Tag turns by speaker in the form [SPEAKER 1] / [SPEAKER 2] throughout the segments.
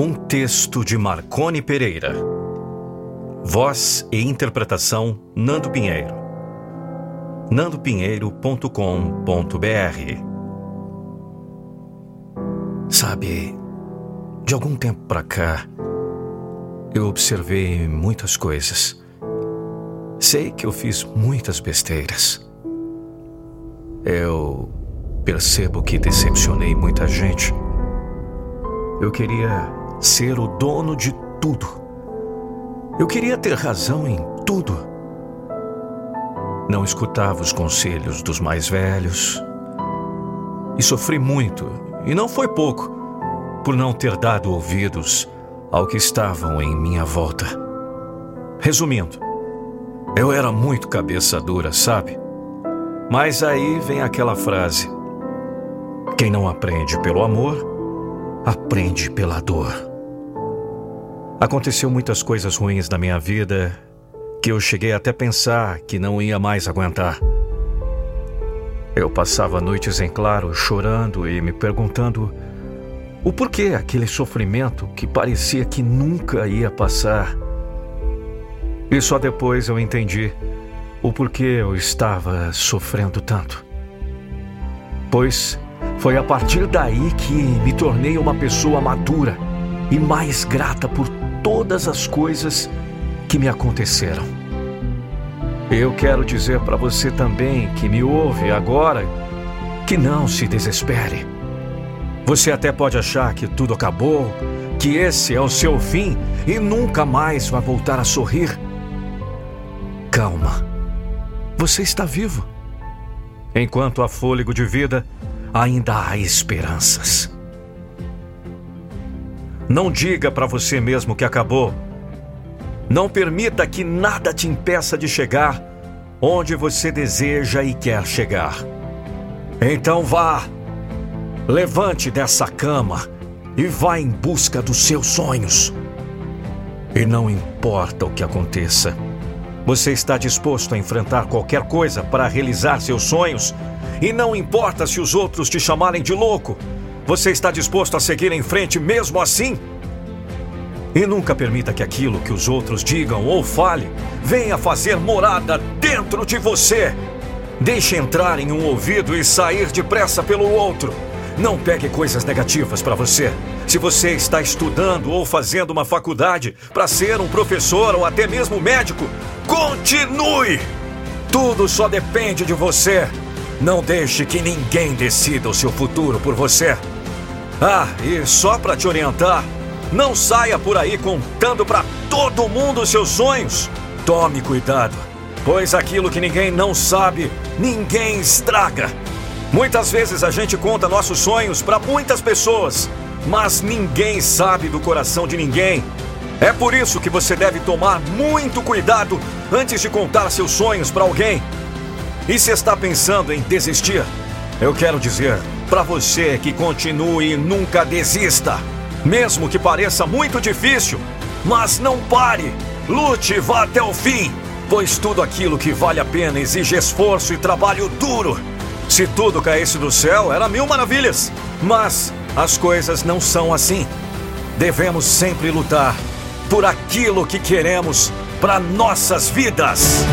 [SPEAKER 1] Um texto de Marcone Pereira. Voz e interpretação Nando Pinheiro. nandopinheiro.com.br Sabe, de algum tempo para cá, eu observei muitas coisas. Sei que eu fiz muitas besteiras. Eu percebo que decepcionei muita gente. Eu queria ser o dono de tudo. Eu queria ter razão em tudo. Não escutava os conselhos dos mais velhos. E sofri muito, e não foi pouco por não ter dado ouvidos ao que estavam em minha volta. Resumindo, eu era muito cabeça dura, sabe? Mas aí vem aquela frase: quem não aprende pelo amor, aprende pela dor. Aconteceu muitas coisas ruins na minha vida que eu cheguei até pensar que não ia mais aguentar. Eu passava noites em claro chorando e me perguntando o porquê aquele sofrimento que parecia que nunca ia passar. E só depois eu entendi o porquê eu estava sofrendo tanto. Pois foi a partir daí que me tornei uma pessoa madura e mais grata por todas as coisas que me aconteceram. Eu quero dizer para você também que me ouve agora que não se desespere. Você até pode achar que tudo acabou, que esse é o seu fim e nunca mais vai voltar a sorrir. Calma. Você está vivo. Enquanto há fôlego de vida, ainda há esperanças. Não diga para você mesmo que acabou. Não permita que nada te impeça de chegar onde você deseja e quer chegar. Então vá Levante dessa cama e vá em busca dos seus sonhos. E não importa o que aconteça, você está disposto a enfrentar qualquer coisa para realizar seus sonhos? E não importa se os outros te chamarem de louco, você está disposto a seguir em frente mesmo assim? E nunca permita que aquilo que os outros digam ou fale venha fazer morada dentro de você. Deixe entrar em um ouvido e sair depressa pelo outro. Não pegue coisas negativas para você. Se você está estudando ou fazendo uma faculdade para ser um professor ou até mesmo médico, continue! Tudo só depende de você. Não deixe que ninguém decida o seu futuro por você. Ah, e só para te orientar, não saia por aí contando para todo mundo seus sonhos. Tome cuidado, pois aquilo que ninguém não sabe, ninguém estraga. Muitas vezes a gente conta nossos sonhos para muitas pessoas, mas ninguém sabe do coração de ninguém. É por isso que você deve tomar muito cuidado antes de contar seus sonhos para alguém. E se está pensando em desistir, eu quero dizer para você que continue e nunca desista. Mesmo que pareça muito difícil, mas não pare. Lute vá até o fim, pois tudo aquilo que vale a pena exige esforço e trabalho duro. Se tudo caísse do céu, era mil maravilhas. Mas as coisas não são assim. Devemos sempre lutar por aquilo que queremos para nossas vidas.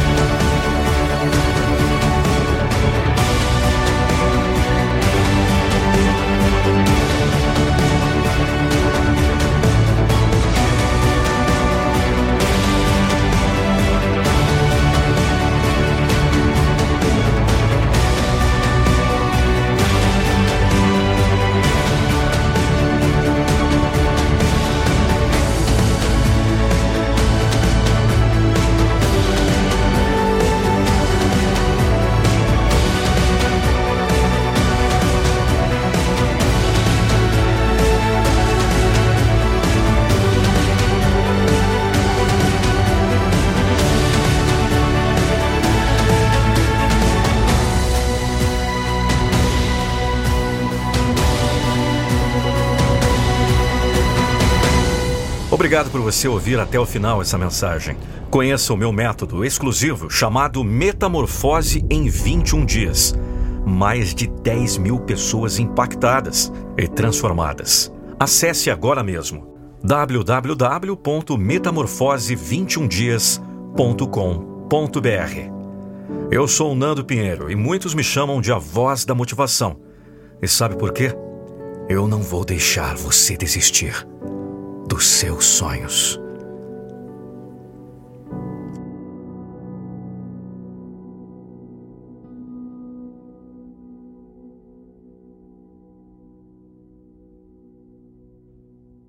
[SPEAKER 1] Obrigado por você ouvir até o final essa mensagem. Conheça o meu método exclusivo chamado Metamorfose em 21 dias. Mais de 10 mil pessoas impactadas e transformadas. Acesse agora mesmo www.metamorfose21dias.com.br. Eu sou o Nando Pinheiro e muitos me chamam de a voz da motivação. E sabe por quê? Eu não vou deixar você desistir dos seus sonhos.